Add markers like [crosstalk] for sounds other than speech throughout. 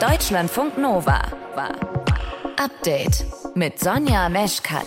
Deutschlandfunk Nova war Update mit Sonja Meschkat.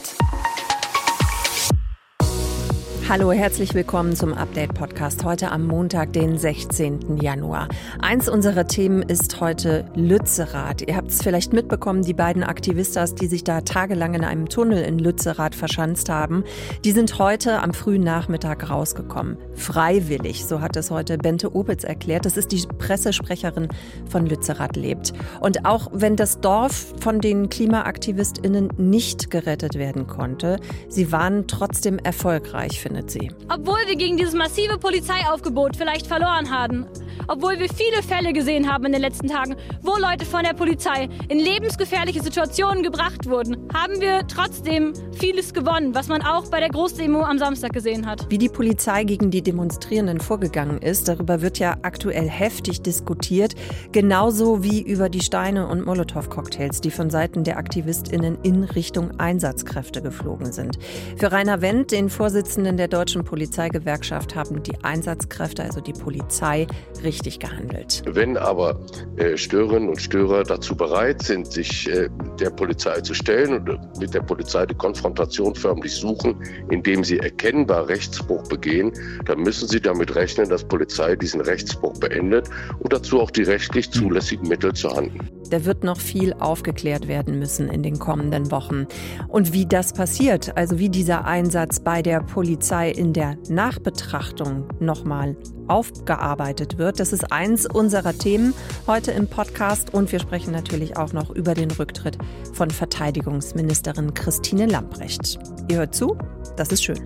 Hallo, herzlich willkommen zum Update-Podcast heute am Montag, den 16. Januar. Eins unserer Themen ist heute Lützerath. Ihr habt es vielleicht mitbekommen, die beiden Aktivistas, die sich da tagelang in einem Tunnel in Lützerath verschanzt haben, die sind heute am frühen Nachmittag rausgekommen. Freiwillig, so hat es heute Bente Opitz erklärt. Das ist die Pressesprecherin von Lützerath lebt. Und auch wenn das Dorf von den KlimaaktivistInnen nicht gerettet werden konnte, sie waren trotzdem erfolgreich, finde findet sie. Obwohl wir gegen dieses massive Polizeiaufgebot vielleicht verloren haben, obwohl wir viele Fälle gesehen haben in den letzten Tagen, wo Leute von der Polizei in lebensgefährliche Situationen gebracht wurden, haben wir trotzdem vieles gewonnen, was man auch bei der Großdemo am Samstag gesehen hat. Wie die Polizei gegen die Demonstrierenden vorgegangen ist, darüber wird ja aktuell heftig diskutiert, genauso wie über die Steine und Molotow-Cocktails, die von Seiten der AktivistInnen in Richtung Einsatzkräfte geflogen sind. Für Rainer Wendt, den Vorsitzenden der Deutschen Polizeigewerkschaft, haben die Einsatzkräfte, also die Polizei, richtig gehandelt. Wenn aber äh, Störerinnen und Störer dazu bereit sind, sich äh, der Polizei zu stellen und mit der Polizei die Konfrontation förmlich suchen, indem sie erkennbar Rechtsbruch begehen, dann müssen sie damit rechnen, dass Polizei diesen Rechtsbruch beendet und dazu auch die rechtlich zulässigen Mittel zur Hand nimmt. Da wird noch viel aufgeklärt werden müssen in den kommenden Wochen. Und wie das passiert, also wie dieser Einsatz bei der Polizei in der Nachbetrachtung nochmal aufgearbeitet wird, das ist eins unserer Themen heute im Podcast. Und wir sprechen natürlich auch noch über den Rücktritt von Verteidigungsministerin Christine Lamprecht. Ihr hört zu, das ist schön.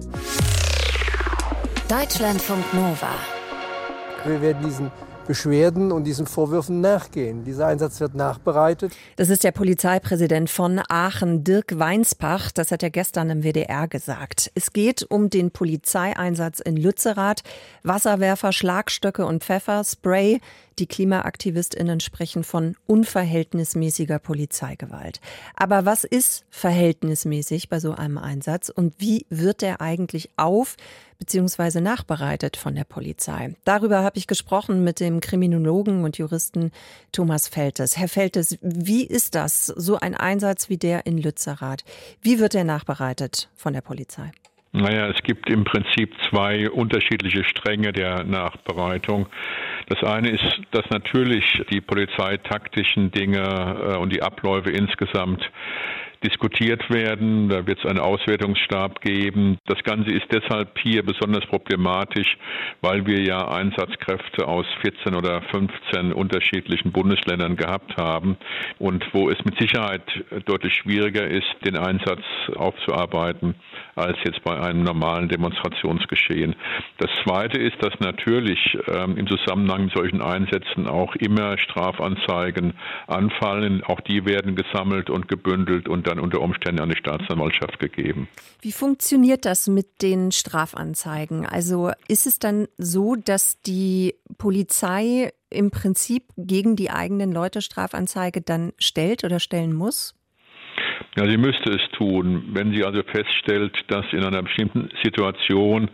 Deutschlandfunk Nova. Wir werden diesen Beschwerden und diesen Vorwürfen nachgehen. Dieser Einsatz wird nachbereitet. Das ist der Polizeipräsident von Aachen, Dirk Weinsbach. Das hat er gestern im WDR gesagt. Es geht um den Polizeieinsatz in Lützerath. Wasserwerfer, Schlagstöcke und Pfefferspray. Die KlimaaktivistInnen sprechen von unverhältnismäßiger Polizeigewalt. Aber was ist verhältnismäßig bei so einem Einsatz und wie wird der eigentlich auf bzw. nachbereitet von der Polizei? Darüber habe ich gesprochen mit dem Kriminologen und Juristen Thomas Feltes. Herr Feltes, wie ist das, so ein Einsatz wie der in Lützerath? Wie wird der nachbereitet von der Polizei? Naja, es gibt im Prinzip zwei unterschiedliche Stränge der Nachbereitung. Das eine ist, dass natürlich die polizeitaktischen Dinge äh, und die Abläufe insgesamt diskutiert werden. Da wird es einen Auswertungsstab geben. Das Ganze ist deshalb hier besonders problematisch, weil wir ja Einsatzkräfte aus 14 oder 15 unterschiedlichen Bundesländern gehabt haben und wo es mit Sicherheit deutlich schwieriger ist, den Einsatz aufzuarbeiten, als jetzt bei einem normalen Demonstrationsgeschehen. Das Zweite ist, dass natürlich ähm, im Zusammenhang mit solchen Einsätzen auch immer Strafanzeigen anfallen. Auch die werden gesammelt und gebündelt und dann unter Umständen an die Staatsanwaltschaft gegeben. Wie funktioniert das mit den Strafanzeigen? Also ist es dann so, dass die Polizei im Prinzip gegen die eigenen Leute Strafanzeige dann stellt oder stellen muss? Ja, sie müsste es tun. Wenn sie also feststellt, dass in einer bestimmten Situation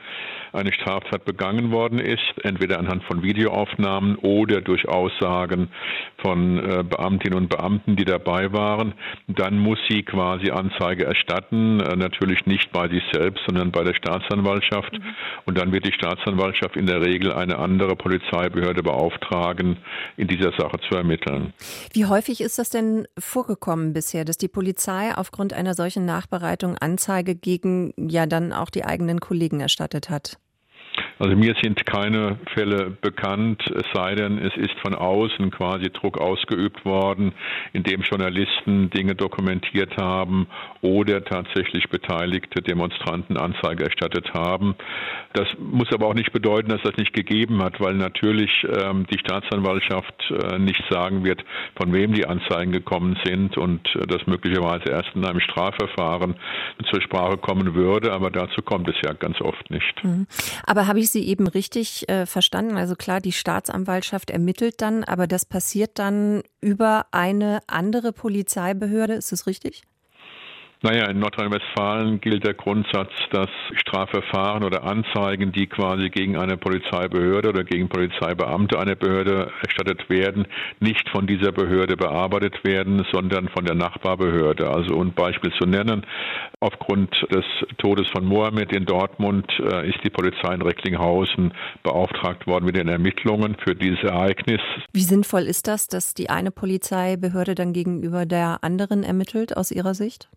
eine Straftat begangen worden ist, entweder anhand von Videoaufnahmen oder durch Aussagen von äh, Beamtinnen und Beamten, die dabei waren, dann muss sie quasi Anzeige erstatten, äh, natürlich nicht bei sich selbst, sondern bei der Staatsanwaltschaft. Mhm. Und dann wird die Staatsanwaltschaft in der Regel eine andere Polizeibehörde beauftragen, in dieser Sache zu ermitteln. Wie häufig ist das denn vorgekommen bisher, dass die Polizei aufgrund einer solchen Nachbereitung Anzeige gegen ja dann auch die eigenen Kollegen erstattet hat? Also mir sind keine Fälle bekannt, es sei denn, es ist von außen quasi Druck ausgeübt worden, indem Journalisten Dinge dokumentiert haben oder tatsächlich beteiligte Demonstranten Anzeige erstattet haben. Das muss aber auch nicht bedeuten, dass das nicht gegeben hat, weil natürlich ähm, die Staatsanwaltschaft äh, nicht sagen wird, von wem die Anzeigen gekommen sind und äh, das möglicherweise erst in einem Strafverfahren zur Sprache kommen würde. Aber dazu kommt es ja ganz oft nicht. Mhm. Aber habe ich Sie eben richtig äh, verstanden? Also klar, die Staatsanwaltschaft ermittelt dann, aber das passiert dann über eine andere Polizeibehörde, ist das richtig? Naja, in Nordrhein-Westfalen gilt der Grundsatz, dass Strafverfahren oder Anzeigen, die quasi gegen eine Polizeibehörde oder gegen Polizeibeamte einer Behörde erstattet werden, nicht von dieser Behörde bearbeitet werden, sondern von der Nachbarbehörde. Also um ein Beispiel zu nennen, aufgrund des Todes von Mohammed in Dortmund äh, ist die Polizei in Recklinghausen beauftragt worden mit den Ermittlungen für dieses Ereignis. Wie sinnvoll ist das, dass die eine Polizeibehörde dann gegenüber der anderen ermittelt aus Ihrer Sicht?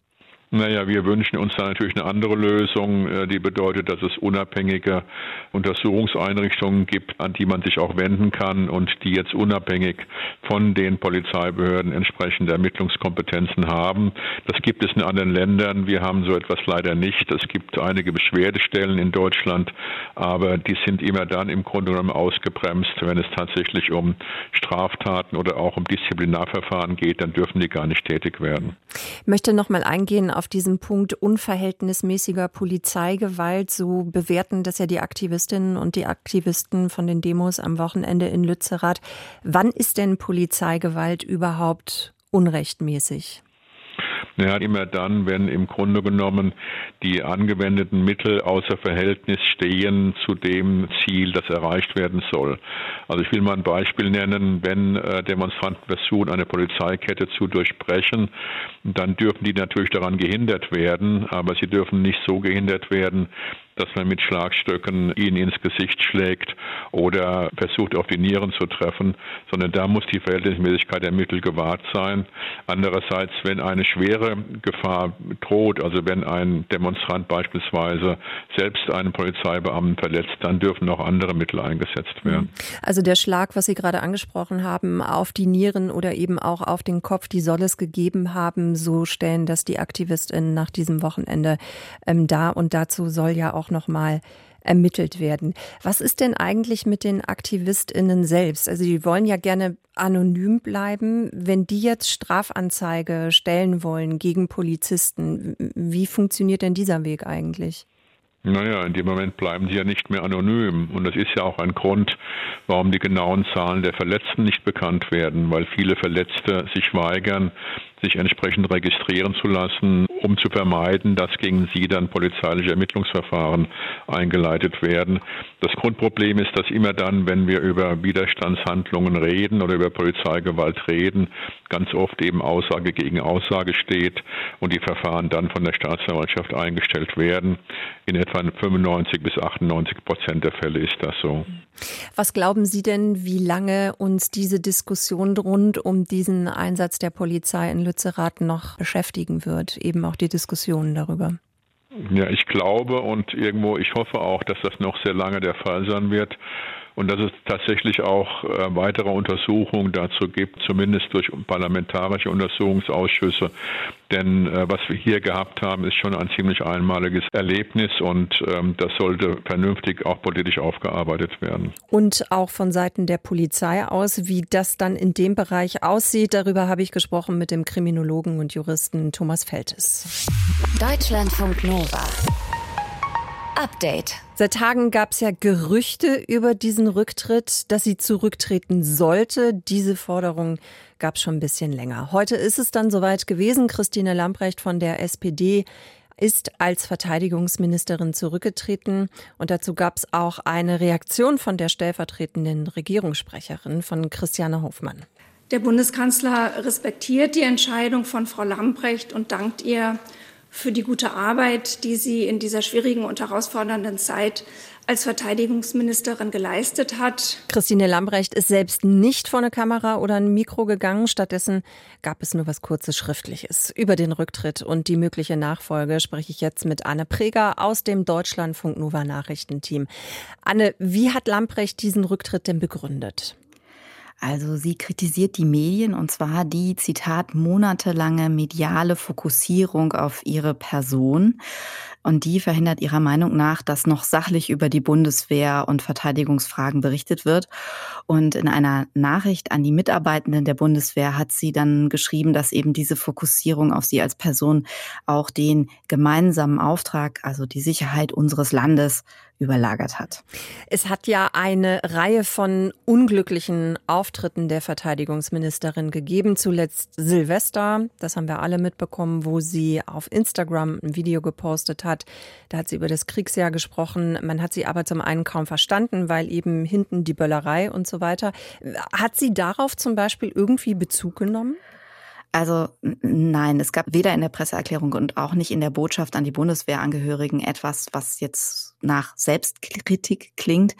Naja, wir wünschen uns da natürlich eine andere Lösung, äh, die bedeutet, dass es unabhängige Untersuchungseinrichtungen gibt, an die man sich auch wenden kann und die jetzt unabhängig von den Polizeibehörden entsprechende Ermittlungskompetenzen haben. Das gibt es in anderen Ländern. Wir haben so etwas leider nicht. Es gibt einige Beschwerdestellen in Deutschland, aber die sind immer dann im Grunde genommen ausgebremst, wenn es tatsächlich um Straftaten oder auch um Disziplinarverfahren geht, dann dürfen die gar nicht tätig werden. Ich möchte noch mal eingehen auf diesen Punkt unverhältnismäßiger Polizeigewalt. So bewerten das ja die Aktivistinnen und die Aktivisten von den Demos am Wochenende in Lützerath. Wann ist denn Polizeigewalt überhaupt unrechtmäßig? Ja, immer dann, wenn im Grunde genommen die angewendeten Mittel außer Verhältnis stehen zu dem Ziel, das erreicht werden soll. Also ich will mal ein Beispiel nennen, wenn äh, Demonstranten versuchen, eine Polizeikette zu durchbrechen, dann dürfen die natürlich daran gehindert werden, aber sie dürfen nicht so gehindert werden, dass man mit Schlagstöcken ihn ins Gesicht schlägt oder versucht, auf die Nieren zu treffen, sondern da muss die Verhältnismäßigkeit der Mittel gewahrt sein. Andererseits, wenn eine schwere Gefahr droht, also wenn ein Demonstrant beispielsweise selbst einen Polizeibeamten verletzt, dann dürfen auch andere Mittel eingesetzt werden. Also der Schlag, was Sie gerade angesprochen haben, auf die Nieren oder eben auch auf den Kopf, die soll es gegeben haben, so stellen das die AktivistInnen nach diesem Wochenende ähm, dar. Und dazu soll ja auch auch noch mal ermittelt werden. Was ist denn eigentlich mit den AktivistInnen selbst? Also die wollen ja gerne anonym bleiben. Wenn die jetzt Strafanzeige stellen wollen gegen Polizisten, wie funktioniert denn dieser Weg eigentlich? Naja, in dem Moment bleiben sie ja nicht mehr anonym. Und das ist ja auch ein Grund, warum die genauen Zahlen der Verletzten nicht bekannt werden, weil viele Verletzte sich weigern, sich entsprechend registrieren zu lassen, um zu vermeiden, dass gegen sie dann polizeiliche Ermittlungsverfahren eingeleitet werden. Das Grundproblem ist, dass immer dann, wenn wir über Widerstandshandlungen reden oder über Polizeigewalt reden, ganz oft eben Aussage gegen Aussage steht und die Verfahren dann von der Staatsanwaltschaft eingestellt werden. In etwa 95 bis 98 Prozent der Fälle ist das so. Was glauben Sie denn, wie lange uns diese Diskussion rund um diesen Einsatz der Polizei in Lützerath noch beschäftigen wird? Eben auch die Diskussionen darüber. Ja, ich glaube und irgendwo, ich hoffe auch, dass das noch sehr lange der Fall sein wird und dass es tatsächlich auch äh, weitere Untersuchungen dazu gibt, zumindest durch parlamentarische Untersuchungsausschüsse. Denn äh, was wir hier gehabt haben, ist schon ein ziemlich einmaliges Erlebnis und ähm, das sollte vernünftig auch politisch aufgearbeitet werden. Und auch von Seiten der Polizei aus, wie das dann in dem Bereich aussieht, darüber habe ich gesprochen mit dem Kriminologen und Juristen Thomas Feltes. Deutschlandfunk Nova. Update. Seit Tagen gab es ja Gerüchte über diesen Rücktritt, dass sie zurücktreten sollte. Diese Forderung gab es schon ein bisschen länger. Heute ist es dann soweit gewesen. Christine Lamprecht von der SPD ist als Verteidigungsministerin zurückgetreten. Und dazu gab es auch eine Reaktion von der stellvertretenden Regierungssprecherin von Christiane Hofmann. Der Bundeskanzler respektiert die Entscheidung von Frau Lamprecht und dankt ihr für die gute Arbeit, die sie in dieser schwierigen und herausfordernden Zeit als Verteidigungsministerin geleistet hat. Christine Lambrecht ist selbst nicht vor eine Kamera oder ein Mikro gegangen. Stattdessen gab es nur was kurzes Schriftliches. Über den Rücktritt und die mögliche Nachfolge spreche ich jetzt mit Anne Preger aus dem Deutschlandfunk Nova Nachrichtenteam. Anne, wie hat Lambrecht diesen Rücktritt denn begründet? Also sie kritisiert die Medien und zwar die, Zitat, monatelange mediale Fokussierung auf ihre Person. Und die verhindert ihrer Meinung nach, dass noch sachlich über die Bundeswehr und Verteidigungsfragen berichtet wird. Und in einer Nachricht an die Mitarbeitenden der Bundeswehr hat sie dann geschrieben, dass eben diese Fokussierung auf sie als Person auch den gemeinsamen Auftrag, also die Sicherheit unseres Landes, überlagert hat. Es hat ja eine Reihe von unglücklichen Auftritten der Verteidigungsministerin gegeben. Zuletzt Silvester, das haben wir alle mitbekommen, wo sie auf Instagram ein Video gepostet hat. Da hat sie über das Kriegsjahr gesprochen. Man hat sie aber zum einen kaum verstanden, weil eben hinten die Böllerei und so weiter. Hat sie darauf zum Beispiel irgendwie Bezug genommen? Also nein, es gab weder in der Presseerklärung und auch nicht in der Botschaft an die Bundeswehrangehörigen etwas, was jetzt nach Selbstkritik klingt.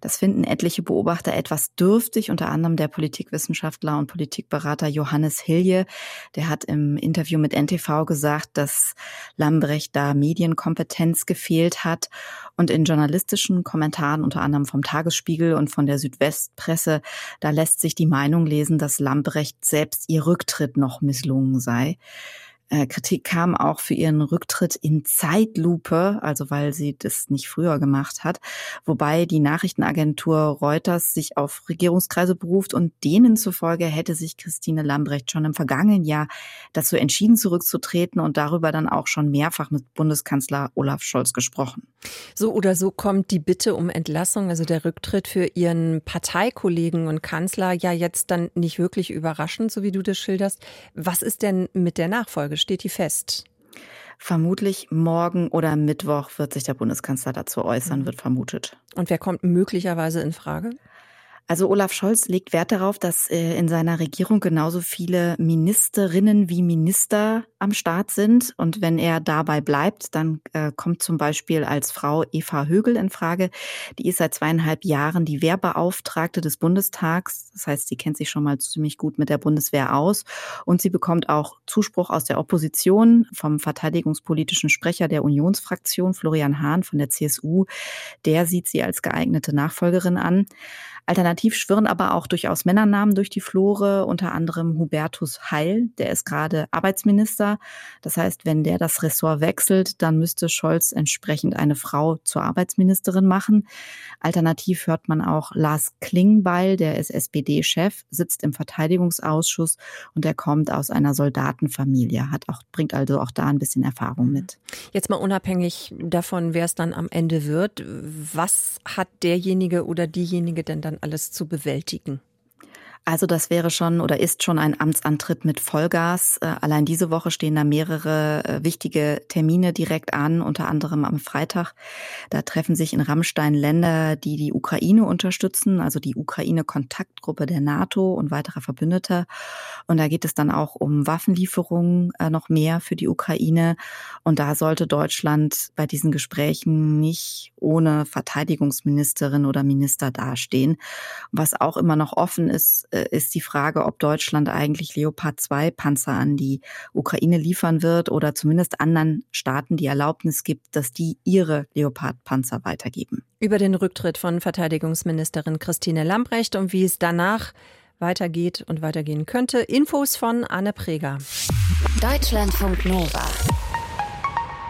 Das finden etliche Beobachter etwas dürftig, unter anderem der Politikwissenschaftler und Politikberater Johannes Hilje. Der hat im Interview mit NTV gesagt, dass Lambrecht da Medienkompetenz gefehlt hat und in journalistischen Kommentaren, unter anderem vom Tagesspiegel und von der Südwestpresse, da lässt sich die Meinung lesen, dass Lambrecht selbst ihr Rücktritt noch misslungen sei. Äh, Kritik kam auch für ihren Rücktritt in Zeitlupe, also weil sie das nicht früher gemacht hat, wobei die Nachrichtenagentur Reuters sich auf Regierungskreise beruft und denen zufolge hätte sich Christine Lambrecht schon im vergangenen Jahr dazu entschieden, zurückzutreten und darüber dann auch schon mehrfach mit Bundeskanzler Olaf Scholz gesprochen. So oder so kommt die Bitte um Entlassung, also der Rücktritt für ihren Parteikollegen und Kanzler ja jetzt dann nicht wirklich überraschend, so wie du das schilderst. Was ist denn mit der Nachfolge? Steht die fest? Vermutlich morgen oder Mittwoch wird sich der Bundeskanzler dazu äußern, mhm. wird vermutet. Und wer kommt möglicherweise in Frage? Also Olaf Scholz legt Wert darauf, dass äh, in seiner Regierung genauso viele Ministerinnen wie Minister am Start sind. Und wenn er dabei bleibt, dann äh, kommt zum Beispiel als Frau Eva Högel in Frage. Die ist seit zweieinhalb Jahren die Wehrbeauftragte des Bundestags. Das heißt, sie kennt sich schon mal ziemlich gut mit der Bundeswehr aus. Und sie bekommt auch Zuspruch aus der Opposition vom verteidigungspolitischen Sprecher der Unionsfraktion, Florian Hahn von der CSU. Der sieht sie als geeignete Nachfolgerin an. Alternativ schwirren aber auch durchaus Männernamen durch die Flore, unter anderem Hubertus Heil, der ist gerade Arbeitsminister. Das heißt, wenn der das Ressort wechselt, dann müsste Scholz entsprechend eine Frau zur Arbeitsministerin machen. Alternativ hört man auch Lars Klingbeil, der ist SPD-Chef, sitzt im Verteidigungsausschuss und er kommt aus einer Soldatenfamilie, hat auch, bringt also auch da ein bisschen Erfahrung mit. Jetzt mal unabhängig davon, wer es dann am Ende wird, was hat derjenige oder diejenige denn dann alles zu bewältigen? Also das wäre schon oder ist schon ein Amtsantritt mit Vollgas. Äh, allein diese Woche stehen da mehrere äh, wichtige Termine direkt an, unter anderem am Freitag. Da treffen sich in Rammstein Länder, die die Ukraine unterstützen, also die Ukraine-Kontaktgruppe der NATO und weiterer Verbündeter. Und da geht es dann auch um Waffenlieferungen äh, noch mehr für die Ukraine. Und da sollte Deutschland bei diesen Gesprächen nicht ohne Verteidigungsministerin oder Minister dastehen. Was auch immer noch offen ist, ist die Frage, ob Deutschland eigentlich Leopard 2 Panzer an die Ukraine liefern wird oder zumindest anderen Staaten die Erlaubnis gibt, dass die ihre Leopard Panzer weitergeben. Über den Rücktritt von Verteidigungsministerin Christine Lambrecht und wie es danach weitergeht und weitergehen könnte. Infos von Anne Preger. Deutschlandfunk Nova.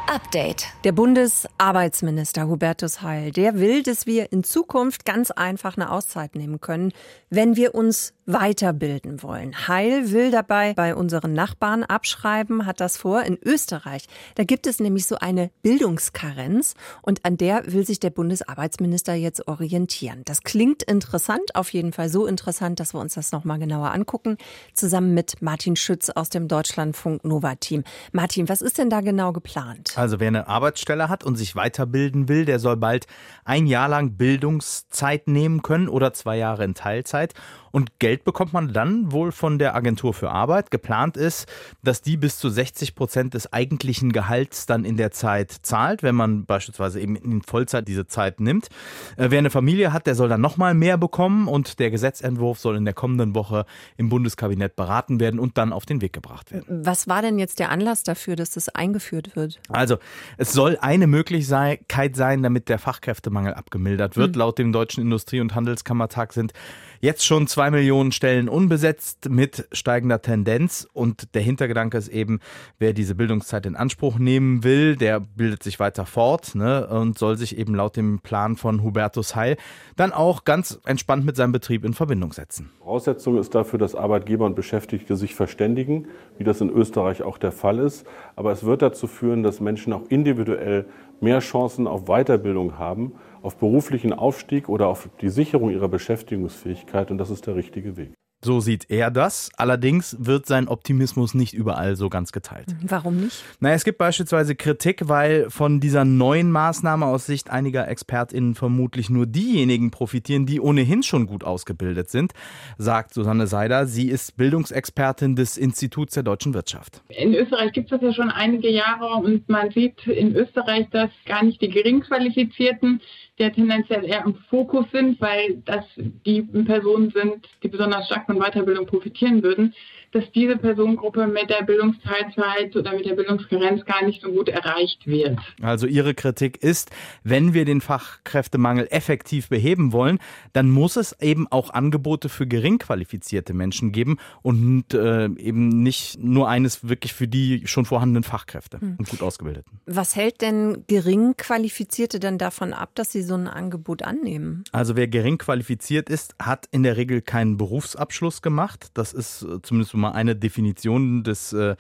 Update. Der Bundesarbeitsminister Hubertus Heil, der will, dass wir in Zukunft ganz einfach eine Auszeit nehmen können, wenn wir uns weiterbilden wollen. Heil will dabei bei unseren Nachbarn abschreiben, hat das vor in Österreich. Da gibt es nämlich so eine Bildungskarenz und an der will sich der Bundesarbeitsminister jetzt orientieren. Das klingt interessant, auf jeden Fall so interessant, dass wir uns das nochmal genauer angucken, zusammen mit Martin Schütz aus dem Deutschlandfunk Nova Team. Martin, was ist denn da genau geplant? Also wer eine Arbeitsstelle hat und sich weiterbilden will, der soll bald ein Jahr lang Bildungszeit nehmen können oder zwei Jahre in Teilzeit. Und Geld bekommt man dann wohl von der Agentur für Arbeit. Geplant ist, dass die bis zu 60 Prozent des eigentlichen Gehalts dann in der Zeit zahlt, wenn man beispielsweise eben in Vollzeit diese Zeit nimmt. Äh, wer eine Familie hat, der soll dann nochmal mehr bekommen und der Gesetzentwurf soll in der kommenden Woche im Bundeskabinett beraten werden und dann auf den Weg gebracht werden. Was war denn jetzt der Anlass dafür, dass das eingeführt wird? Also, es soll eine Möglichkeit sein, damit der Fachkräftemangel abgemildert wird. Mhm. Laut dem Deutschen Industrie- und Handelskammertag sind Jetzt schon zwei Millionen Stellen unbesetzt mit steigender Tendenz. Und der Hintergedanke ist eben, wer diese Bildungszeit in Anspruch nehmen will, der bildet sich weiter fort ne, und soll sich eben laut dem Plan von Hubertus Heil dann auch ganz entspannt mit seinem Betrieb in Verbindung setzen. Voraussetzung ist dafür, dass Arbeitgeber und Beschäftigte sich verständigen, wie das in Österreich auch der Fall ist. Aber es wird dazu führen, dass Menschen auch individuell mehr Chancen auf Weiterbildung haben auf beruflichen Aufstieg oder auf die Sicherung ihrer Beschäftigungsfähigkeit und das ist der richtige Weg. So sieht er das. Allerdings wird sein Optimismus nicht überall so ganz geteilt. Warum nicht? Na, es gibt beispielsweise Kritik, weil von dieser neuen Maßnahme aus Sicht einiger ExpertInnen vermutlich nur diejenigen profitieren, die ohnehin schon gut ausgebildet sind, sagt Susanne Seider. Sie ist Bildungsexpertin des Instituts der deutschen Wirtschaft. In Österreich gibt es das ja schon einige Jahre und man sieht in Österreich, dass gar nicht die Geringqualifizierten der tendenziell eher im Fokus sind, weil das die Personen sind, die besonders stark von Weiterbildung profitieren würden dass diese Personengruppe mit der Bildungsteilzeit oder mit der Bildungskarenz gar nicht so gut erreicht wird. Also Ihre Kritik ist, wenn wir den Fachkräftemangel effektiv beheben wollen, dann muss es eben auch Angebote für gering qualifizierte Menschen geben und äh, eben nicht nur eines wirklich für die schon vorhandenen Fachkräfte hm. und gut ausgebildeten. Was hält denn gering qualifizierte denn davon ab, dass sie so ein Angebot annehmen? Also wer gering qualifiziert ist, hat in der Regel keinen Berufsabschluss gemacht. Das ist äh, zumindest mal eine Definition des, äh,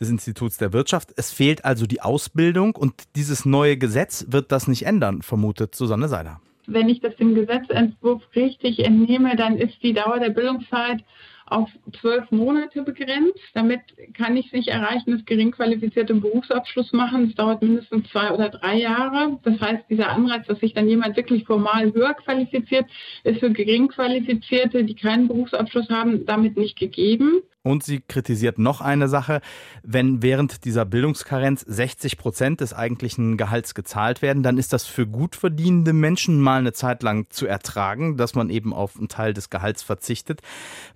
des Instituts der Wirtschaft. Es fehlt also die Ausbildung und dieses neue Gesetz wird das nicht ändern, vermutet Susanne Seiler. Wenn ich das dem Gesetzentwurf richtig entnehme, dann ist die Dauer der Bildungszeit auf zwölf Monate begrenzt. Damit kann ich es nicht erreichen, dass geringqualifizierte Berufsabschluss machen. Das dauert mindestens zwei oder drei Jahre. Das heißt, dieser Anreiz, dass sich dann jemand wirklich formal höher qualifiziert, ist für geringqualifizierte, die keinen Berufsabschluss haben, damit nicht gegeben. Und sie kritisiert noch eine Sache. Wenn während dieser Bildungskarenz 60 Prozent des eigentlichen Gehalts gezahlt werden, dann ist das für gut verdienende Menschen mal eine Zeit lang zu ertragen, dass man eben auf einen Teil des Gehalts verzichtet,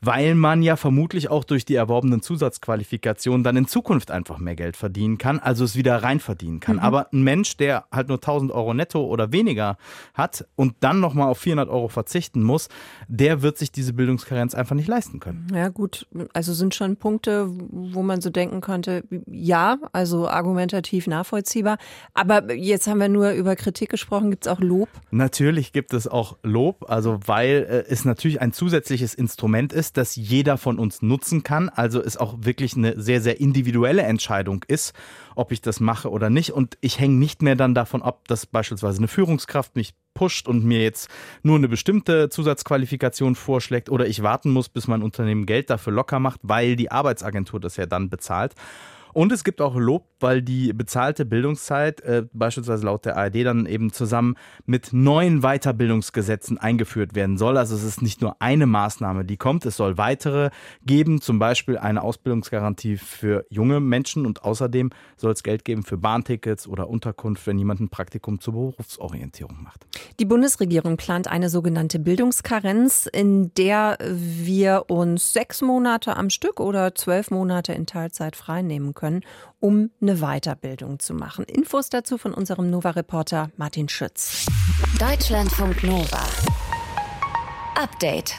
weil man ja vermutlich auch durch die erworbenen Zusatzqualifikationen dann in Zukunft einfach mehr Geld verdienen kann, also es wieder rein verdienen kann. Mhm. Aber ein Mensch, der halt nur 1000 Euro netto oder weniger hat und dann nochmal auf 400 Euro verzichten muss, der wird sich diese Bildungskarenz einfach nicht leisten können. Ja gut, also sind schon Punkte, wo man so denken könnte, ja, also argumentativ nachvollziehbar. Aber jetzt haben wir nur über Kritik gesprochen. Gibt es auch Lob? Natürlich gibt es auch Lob, also weil äh, es natürlich ein zusätzliches Instrument ist, das jeder von uns nutzen kann. Also es auch wirklich eine sehr, sehr individuelle Entscheidung ist, ob ich das mache oder nicht. Und ich hänge nicht mehr dann davon ab, dass beispielsweise eine Führungskraft mich pusht und mir jetzt nur eine bestimmte Zusatzqualifikation vorschlägt oder ich warten muss, bis mein Unternehmen Geld dafür locker macht, weil die Arbeitsagentur das ja dann bezahlt. Und es gibt auch Lob, weil die bezahlte Bildungszeit äh, beispielsweise laut der ARD dann eben zusammen mit neuen Weiterbildungsgesetzen eingeführt werden soll. Also es ist nicht nur eine Maßnahme, die kommt, es soll weitere geben, zum Beispiel eine Ausbildungsgarantie für junge Menschen und außerdem soll es Geld geben für Bahntickets oder Unterkunft, wenn jemand ein Praktikum zur Berufsorientierung macht. Die Bundesregierung plant eine sogenannte Bildungskarenz, in der wir uns sechs Monate am Stück oder zwölf Monate in Teilzeit freinehmen können können, um eine Weiterbildung zu machen. Infos dazu von unserem Nova-Reporter Martin Schütz. Deutschlandfunk Nova. Update.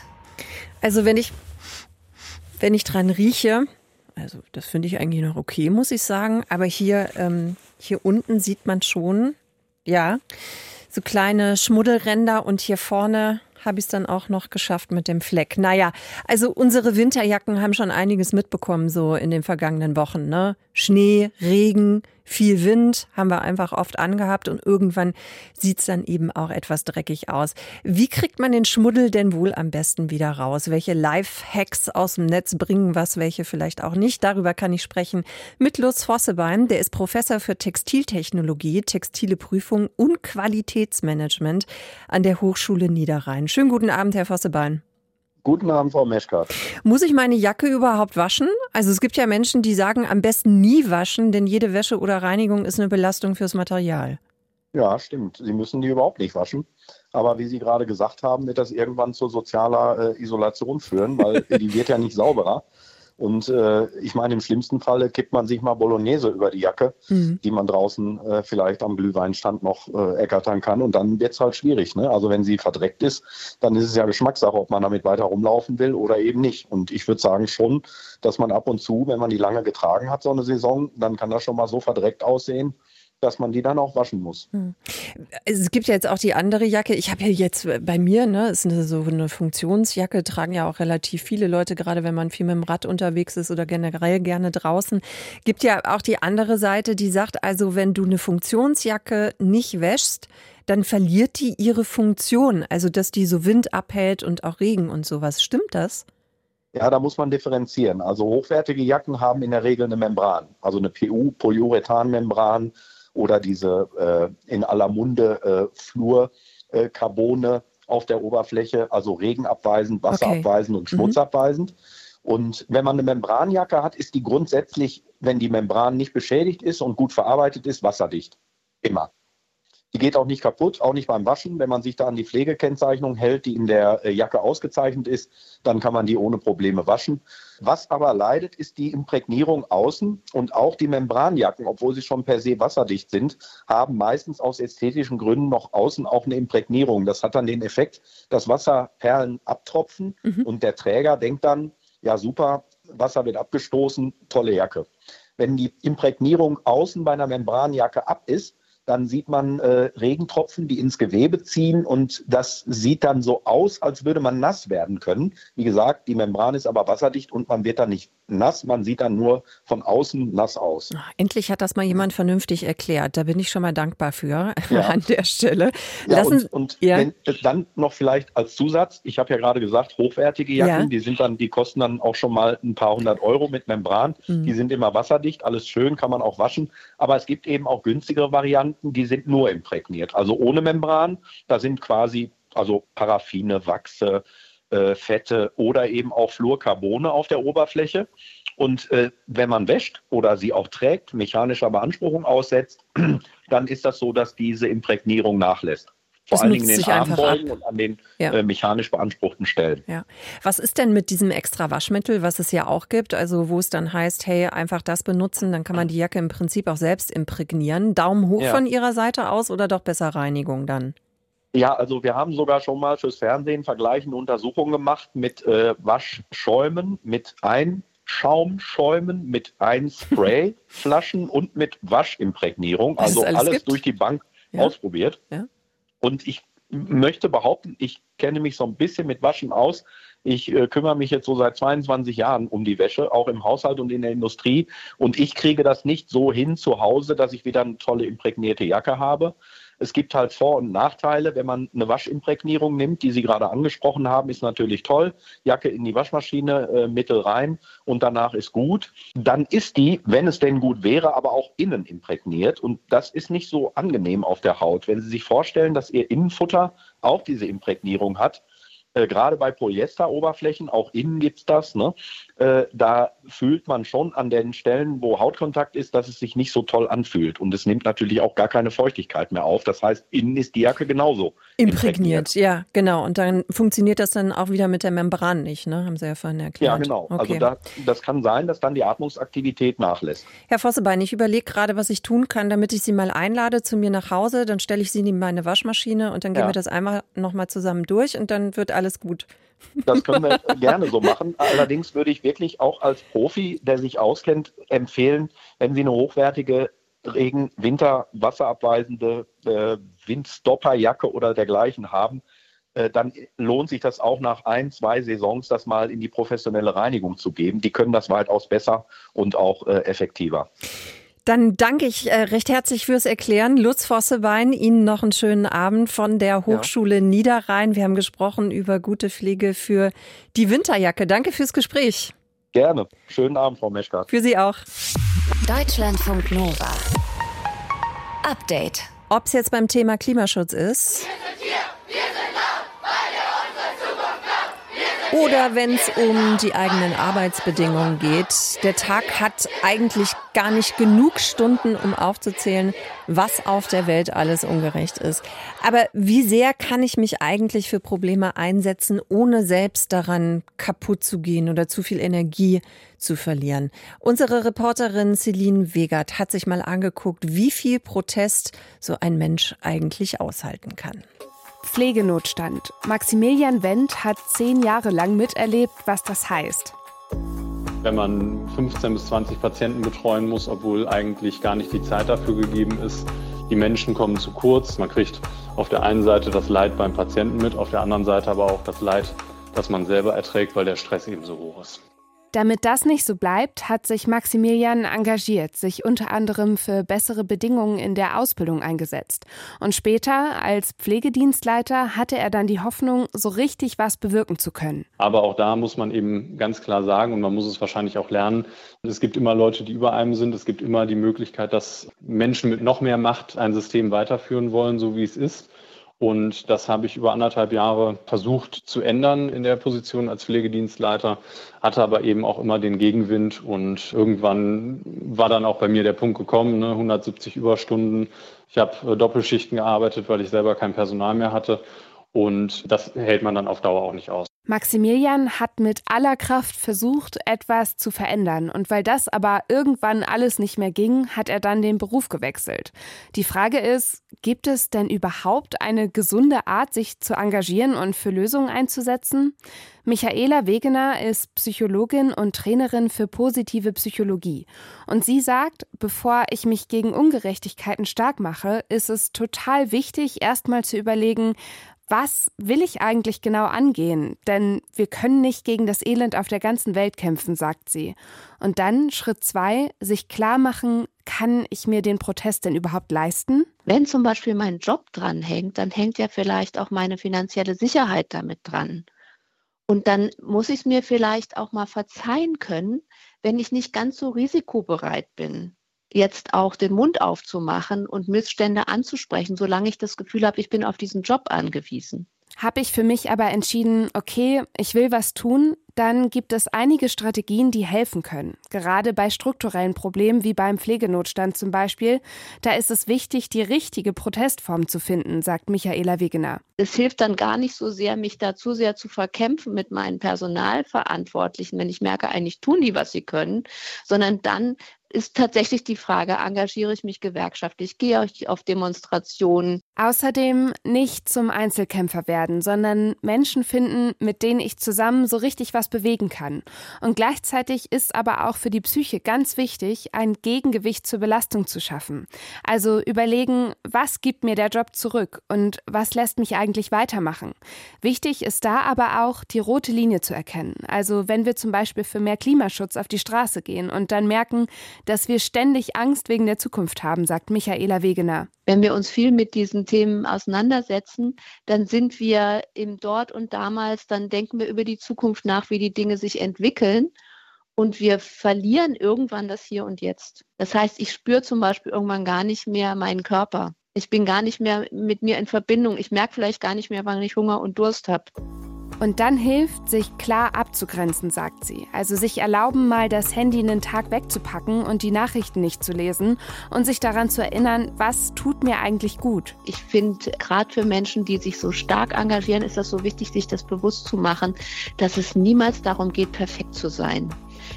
Also wenn ich, wenn ich dran rieche, also das finde ich eigentlich noch okay, muss ich sagen. Aber hier, ähm, hier unten sieht man schon, ja, so kleine Schmuddelränder und hier vorne habe ich es dann auch noch geschafft mit dem Fleck. Naja, also unsere Winterjacken haben schon einiges mitbekommen, so in den vergangenen Wochen. Ne? Schnee, Regen, viel Wind haben wir einfach oft angehabt und irgendwann sieht's dann eben auch etwas dreckig aus. Wie kriegt man den Schmuddel denn wohl am besten wieder raus? Welche Live-Hacks aus dem Netz bringen was, welche vielleicht auch nicht? Darüber kann ich sprechen mit Lutz Vossebein. Der ist Professor für Textiltechnologie, textile Prüfung und Qualitätsmanagement an der Hochschule Niederrhein. Schönen guten Abend, Herr Vossebein. Guten Abend, Frau Meschkat. Muss ich meine Jacke überhaupt waschen? Also es gibt ja Menschen, die sagen, am besten nie waschen, denn jede Wäsche oder Reinigung ist eine Belastung fürs Material. Ja, stimmt. Sie müssen die überhaupt nicht waschen. Aber wie Sie gerade gesagt haben, wird das irgendwann zu sozialer äh, Isolation führen, weil [laughs] die wird ja nicht sauberer. Und äh, ich meine, im schlimmsten Falle kippt man sich mal Bolognese über die Jacke, mhm. die man draußen äh, vielleicht am Glühweinstand noch äh, ergattern kann. Und dann wird es halt schwierig. Ne? Also wenn sie verdreckt ist, dann ist es ja Geschmackssache, ob man damit weiter rumlaufen will oder eben nicht. Und ich würde sagen schon, dass man ab und zu, wenn man die lange getragen hat, so eine Saison, dann kann das schon mal so verdreckt aussehen, dass man die dann auch waschen muss. Hm. Es gibt ja jetzt auch die andere Jacke. Ich habe ja jetzt bei mir, ne, ist eine, so eine Funktionsjacke, tragen ja auch relativ viele Leute, gerade wenn man viel mit dem Rad unterwegs ist oder generell gerne draußen. Gibt ja auch die andere Seite, die sagt, also wenn du eine Funktionsjacke nicht wäschst, dann verliert die ihre Funktion, also dass die so Wind abhält und auch Regen und sowas. Stimmt das? Ja, da muss man differenzieren. Also hochwertige Jacken haben in der Regel eine Membran, also eine PU, Polyurethan-Membran oder diese äh, in aller Munde äh, Fluorcarbone äh, auf der Oberfläche, also regenabweisend, wasserabweisend okay. und schmutzabweisend. Mhm. Und wenn man eine Membranjacke hat, ist die grundsätzlich, wenn die Membran nicht beschädigt ist und gut verarbeitet ist, wasserdicht. Immer. Die geht auch nicht kaputt, auch nicht beim Waschen. Wenn man sich da an die Pflegekennzeichnung hält, die in der äh, Jacke ausgezeichnet ist, dann kann man die ohne Probleme waschen. Was aber leidet, ist die Imprägnierung außen und auch die Membranjacken, obwohl sie schon per se wasserdicht sind, haben meistens aus ästhetischen Gründen noch außen auch eine Imprägnierung. Das hat dann den Effekt, dass Wasserperlen abtropfen mhm. und der Träger denkt dann, ja super, Wasser wird abgestoßen, tolle Jacke. Wenn die Imprägnierung außen bei einer Membranjacke ab ist, dann sieht man äh, Regentropfen, die ins Gewebe ziehen und das sieht dann so aus, als würde man nass werden können. Wie gesagt, die Membran ist aber wasserdicht und man wird dann nicht nass, man sieht dann nur von außen nass aus. Ach, endlich hat das mal jemand vernünftig erklärt. Da bin ich schon mal dankbar für [laughs] ja. an der Stelle. Ja, Lassen, und, und ja. wenn, dann noch vielleicht als Zusatz, ich habe ja gerade gesagt, hochwertige Jacken, ja. die sind dann, die kosten dann auch schon mal ein paar hundert Euro mit Membran. Mhm. Die sind immer wasserdicht, alles schön, kann man auch waschen. Aber es gibt eben auch günstigere Varianten, die sind nur imprägniert, also ohne Membran. Da sind quasi also Paraffine, Wachse, äh, Fette oder eben auch Fluorcarbone auf der Oberfläche. Und äh, wenn man wäscht oder sie auch trägt, mechanischer Beanspruchung aussetzt, [clears throat] dann ist das so, dass diese Imprägnierung nachlässt. Vor allen Dingen in den Armbeugen und an den ja. äh, mechanisch beanspruchten Stellen. Ja. Was ist denn mit diesem extra Waschmittel, was es ja auch gibt, also wo es dann heißt, hey, einfach das benutzen, dann kann man die Jacke im Prinzip auch selbst imprägnieren. Daumen hoch ja. von Ihrer Seite aus oder doch besser Reinigung dann? Ja, also wir haben sogar schon mal fürs Fernsehen vergleichende Untersuchungen gemacht mit äh, Waschschäumen, mit Einschaumschäumen, mit Einsprayflaschen [laughs] und mit Waschimprägnierung. Also alles, alles durch die Bank ja. ausprobiert. Ja. Und ich möchte behaupten, ich kenne mich so ein bisschen mit Waschen aus. Ich äh, kümmere mich jetzt so seit 22 Jahren um die Wäsche, auch im Haushalt und in der Industrie. Und ich kriege das nicht so hin zu Hause, dass ich wieder eine tolle imprägnierte Jacke habe. Es gibt halt Vor- und Nachteile. Wenn man eine Waschimprägnierung nimmt, die Sie gerade angesprochen haben, ist natürlich toll. Jacke in die Waschmaschine, äh, Mittel rein und danach ist gut. Dann ist die, wenn es denn gut wäre, aber auch innen imprägniert. Und das ist nicht so angenehm auf der Haut. Wenn Sie sich vorstellen, dass Ihr Innenfutter auch diese Imprägnierung hat, äh, gerade bei Polyesteroberflächen, auch innen gibt es das, ne? äh, da fühlt man schon an den Stellen, wo Hautkontakt ist, dass es sich nicht so toll anfühlt. Und es nimmt natürlich auch gar keine Feuchtigkeit mehr auf. Das heißt, innen ist die Jacke genauso. Imprägniert, imprägniert. ja, genau. Und dann funktioniert das dann auch wieder mit der Membran nicht, ne? haben Sie ja vorhin erklärt. Ja, genau. Also okay. Also da, das kann sein, dass dann die Atmungsaktivität nachlässt. Herr Vossebein, ich überlege gerade, was ich tun kann, damit ich Sie mal einlade zu mir nach Hause. Dann stelle ich Sie in meine Waschmaschine und dann gehen ja. wir das einmal nochmal zusammen durch und dann wird alles gut. Das können wir [laughs] gerne so machen. Allerdings würde ich wirklich auch als Profi, der sich auskennt, empfehlen, wenn Sie eine hochwertige Regen-, Winter-, wasserabweisende äh, Windstopperjacke oder dergleichen haben, äh, dann lohnt sich das auch nach ein, zwei Saisons, das mal in die professionelle Reinigung zu geben. Die können das weitaus besser und auch äh, effektiver. Dann danke ich äh, recht herzlich fürs Erklären. Lutz Vossebein, Ihnen noch einen schönen Abend von der Hochschule ja. Niederrhein. Wir haben gesprochen über gute Pflege für die Winterjacke. Danke fürs Gespräch. Gerne. Schönen Abend, Frau Meschkat. Für Sie auch. Deutschlandfunk Nova. Update. Ob es jetzt beim Thema Klimaschutz ist. Oder wenn es um die eigenen Arbeitsbedingungen geht. Der Tag hat eigentlich gar nicht genug Stunden, um aufzuzählen, was auf der Welt alles ungerecht ist. Aber wie sehr kann ich mich eigentlich für Probleme einsetzen, ohne selbst daran kaputt zu gehen oder zu viel Energie zu verlieren? Unsere Reporterin Celine Wegert hat sich mal angeguckt, wie viel Protest so ein Mensch eigentlich aushalten kann. Pflegenotstand. Maximilian Wendt hat zehn Jahre lang miterlebt, was das heißt. Wenn man 15 bis 20 Patienten betreuen muss, obwohl eigentlich gar nicht die Zeit dafür gegeben ist, die Menschen kommen zu kurz. Man kriegt auf der einen Seite das Leid beim Patienten mit, auf der anderen Seite aber auch das Leid, das man selber erträgt, weil der Stress eben so hoch ist. Damit das nicht so bleibt, hat sich Maximilian engagiert, sich unter anderem für bessere Bedingungen in der Ausbildung eingesetzt. Und später, als Pflegedienstleiter, hatte er dann die Hoffnung, so richtig was bewirken zu können. Aber auch da muss man eben ganz klar sagen, und man muss es wahrscheinlich auch lernen, es gibt immer Leute, die über einem sind. Es gibt immer die Möglichkeit, dass Menschen mit noch mehr Macht ein System weiterführen wollen, so wie es ist. Und das habe ich über anderthalb Jahre versucht zu ändern in der Position als Pflegedienstleiter, hatte aber eben auch immer den Gegenwind. Und irgendwann war dann auch bei mir der Punkt gekommen, ne, 170 Überstunden. Ich habe äh, Doppelschichten gearbeitet, weil ich selber kein Personal mehr hatte. Und das hält man dann auf Dauer auch nicht aus. Maximilian hat mit aller Kraft versucht, etwas zu verändern. Und weil das aber irgendwann alles nicht mehr ging, hat er dann den Beruf gewechselt. Die Frage ist, gibt es denn überhaupt eine gesunde Art, sich zu engagieren und für Lösungen einzusetzen? Michaela Wegener ist Psychologin und Trainerin für positive Psychologie. Und sie sagt, bevor ich mich gegen Ungerechtigkeiten stark mache, ist es total wichtig, erstmal zu überlegen, was will ich eigentlich genau angehen? Denn wir können nicht gegen das Elend auf der ganzen Welt kämpfen, sagt sie. Und dann Schritt zwei, sich klar machen, kann ich mir den Protest denn überhaupt leisten? Wenn zum Beispiel mein Job dranhängt, dann hängt ja vielleicht auch meine finanzielle Sicherheit damit dran. Und dann muss ich es mir vielleicht auch mal verzeihen können, wenn ich nicht ganz so risikobereit bin jetzt auch den Mund aufzumachen und Missstände anzusprechen, solange ich das Gefühl habe, ich bin auf diesen Job angewiesen. Habe ich für mich aber entschieden, okay, ich will was tun, dann gibt es einige Strategien, die helfen können. Gerade bei strukturellen Problemen wie beim Pflegenotstand zum Beispiel, da ist es wichtig, die richtige Protestform zu finden, sagt Michaela Wegener. Es hilft dann gar nicht so sehr, mich da zu sehr zu verkämpfen mit meinen Personalverantwortlichen, wenn ich merke, eigentlich tun die, was sie können, sondern dann ist tatsächlich die Frage, engagiere ich mich gewerkschaftlich, gehe ich auf Demonstrationen. Außerdem nicht zum Einzelkämpfer werden, sondern Menschen finden, mit denen ich zusammen so richtig was bewegen kann. Und gleichzeitig ist aber auch für die Psyche ganz wichtig, ein Gegengewicht zur Belastung zu schaffen. Also überlegen, was gibt mir der Job zurück und was lässt mich eigentlich weitermachen. Wichtig ist da aber auch, die rote Linie zu erkennen. Also wenn wir zum Beispiel für mehr Klimaschutz auf die Straße gehen und dann merken, dass wir ständig Angst wegen der Zukunft haben, sagt Michaela Wegener. Wenn wir uns viel mit diesen Themen auseinandersetzen, dann sind wir im Dort und damals, dann denken wir über die Zukunft nach, wie die Dinge sich entwickeln. Und wir verlieren irgendwann das Hier und Jetzt. Das heißt, ich spüre zum Beispiel irgendwann gar nicht mehr meinen Körper. Ich bin gar nicht mehr mit mir in Verbindung. Ich merke vielleicht gar nicht mehr, wann ich Hunger und Durst habe. Und dann hilft, sich klar abzugrenzen, sagt sie. Also sich erlauben, mal das Handy einen Tag wegzupacken und die Nachrichten nicht zu lesen und sich daran zu erinnern, was tut mir eigentlich gut. Ich finde, gerade für Menschen, die sich so stark engagieren, ist das so wichtig, sich das bewusst zu machen, dass es niemals darum geht, perfekt zu sein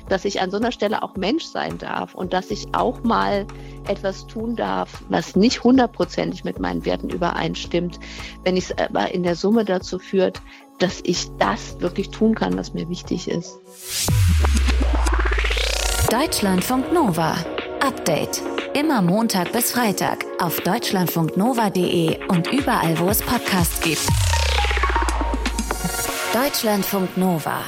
dass ich an so einer Stelle auch Mensch sein darf und dass ich auch mal etwas tun darf, was nicht hundertprozentig mit meinen Werten übereinstimmt, wenn es aber in der Summe dazu führt, dass ich das wirklich tun kann, was mir wichtig ist. Deutschlandfunk Nova. Update. Immer Montag bis Freitag auf deutschlandfunknova.de und überall, wo es Podcasts gibt. Deutschlandfunk Nova.